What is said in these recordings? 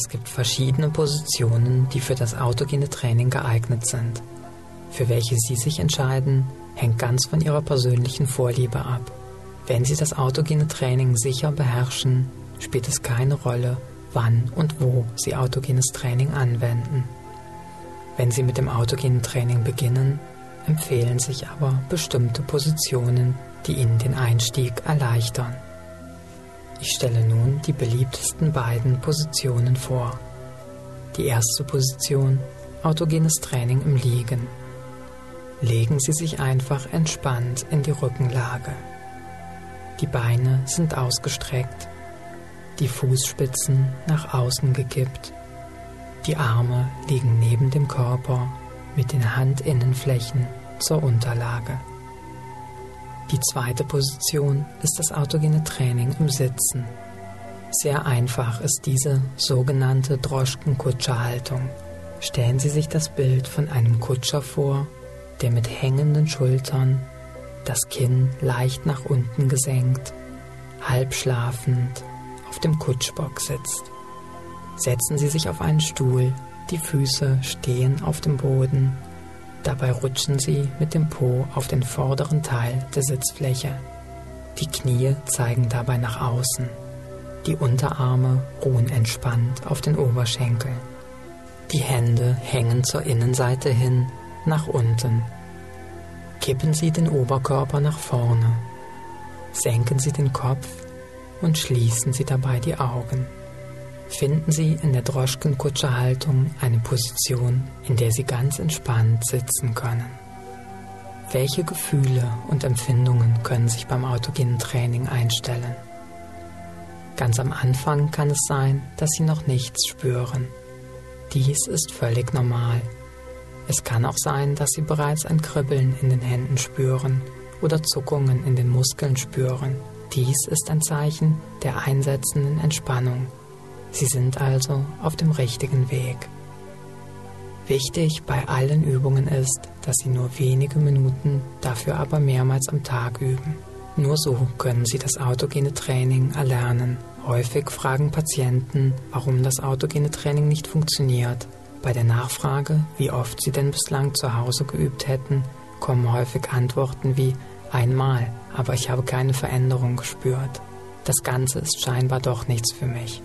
Es gibt verschiedene Positionen, die für das autogene Training geeignet sind. Für welche Sie sich entscheiden, hängt ganz von Ihrer persönlichen Vorliebe ab. Wenn Sie das autogene Training sicher beherrschen, spielt es keine Rolle, wann und wo Sie autogenes Training anwenden. Wenn Sie mit dem autogenen Training beginnen, empfehlen sich aber bestimmte Positionen, die Ihnen den Einstieg erleichtern. Ich stelle nun die beliebtesten beiden Positionen vor. Die erste Position, autogenes Training im Liegen. Legen Sie sich einfach entspannt in die Rückenlage. Die Beine sind ausgestreckt, die Fußspitzen nach außen gekippt, die Arme liegen neben dem Körper mit den Handinnenflächen zur Unterlage. Die zweite Position ist das autogene Training im Sitzen. Sehr einfach ist diese sogenannte Droschkenkutscherhaltung. Stellen Sie sich das Bild von einem Kutscher vor, der mit hängenden Schultern, das Kinn leicht nach unten gesenkt, halb schlafend auf dem Kutschbock sitzt. Setzen Sie sich auf einen Stuhl, die Füße stehen auf dem Boden Dabei rutschen sie mit dem Po auf den vorderen Teil der Sitzfläche. Die Knie zeigen dabei nach außen. Die Unterarme ruhen entspannt auf den Oberschenkeln. Die Hände hängen zur Innenseite hin nach unten. Kippen Sie den Oberkörper nach vorne. Senken Sie den Kopf und schließen Sie dabei die Augen finden Sie in der Droschkenkutscherhaltung eine Position, in der Sie ganz entspannt sitzen können. Welche Gefühle und Empfindungen können sich beim autogenen Training einstellen? Ganz am Anfang kann es sein, dass Sie noch nichts spüren. Dies ist völlig normal. Es kann auch sein, dass Sie bereits ein Kribbeln in den Händen spüren oder Zuckungen in den Muskeln spüren. Dies ist ein Zeichen der einsetzenden Entspannung Sie sind also auf dem richtigen Weg. Wichtig bei allen Übungen ist, dass Sie nur wenige Minuten, dafür aber mehrmals am Tag üben. Nur so können Sie das autogene Training erlernen. Häufig fragen Patienten, warum das autogene Training nicht funktioniert. Bei der Nachfrage, wie oft sie denn bislang zu Hause geübt hätten, kommen häufig Antworten wie einmal, aber ich habe keine Veränderung gespürt. Das Ganze ist scheinbar doch nichts für mich.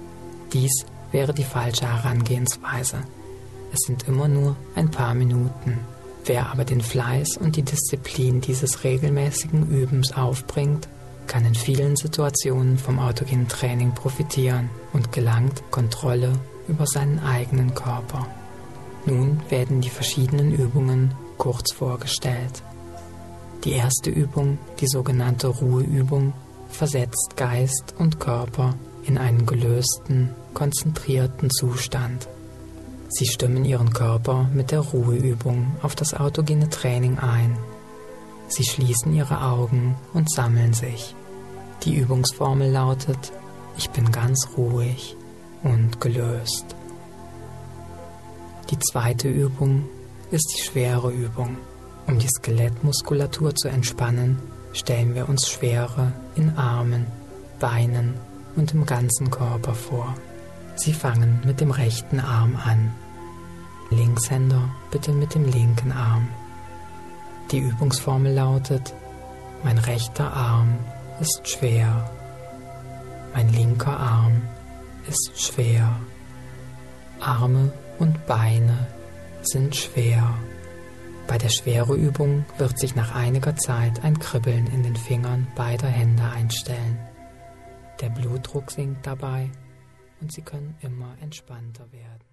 Dies wäre die falsche Herangehensweise. Es sind immer nur ein paar Minuten. Wer aber den Fleiß und die Disziplin dieses regelmäßigen Übens aufbringt, kann in vielen Situationen vom autogenen Training profitieren und gelangt Kontrolle über seinen eigenen Körper. Nun werden die verschiedenen Übungen kurz vorgestellt. Die erste Übung, die sogenannte Ruheübung, versetzt Geist und Körper in einen gelösten, konzentrierten Zustand. Sie stimmen Ihren Körper mit der Ruheübung auf das autogene Training ein. Sie schließen Ihre Augen und sammeln sich. Die Übungsformel lautet, ich bin ganz ruhig und gelöst. Die zweite Übung ist die schwere Übung. Um die Skelettmuskulatur zu entspannen, stellen wir uns Schwere in Armen, Beinen und im ganzen Körper vor. Sie fangen mit dem rechten Arm an. Linkshänder bitte mit dem linken Arm. Die Übungsformel lautet, mein rechter Arm ist schwer, mein linker Arm ist schwer, Arme und Beine sind schwer. Bei der Schwereübung wird sich nach einiger Zeit ein Kribbeln in den Fingern beider Hände einstellen. Der Blutdruck sinkt dabei und Sie können immer entspannter werden.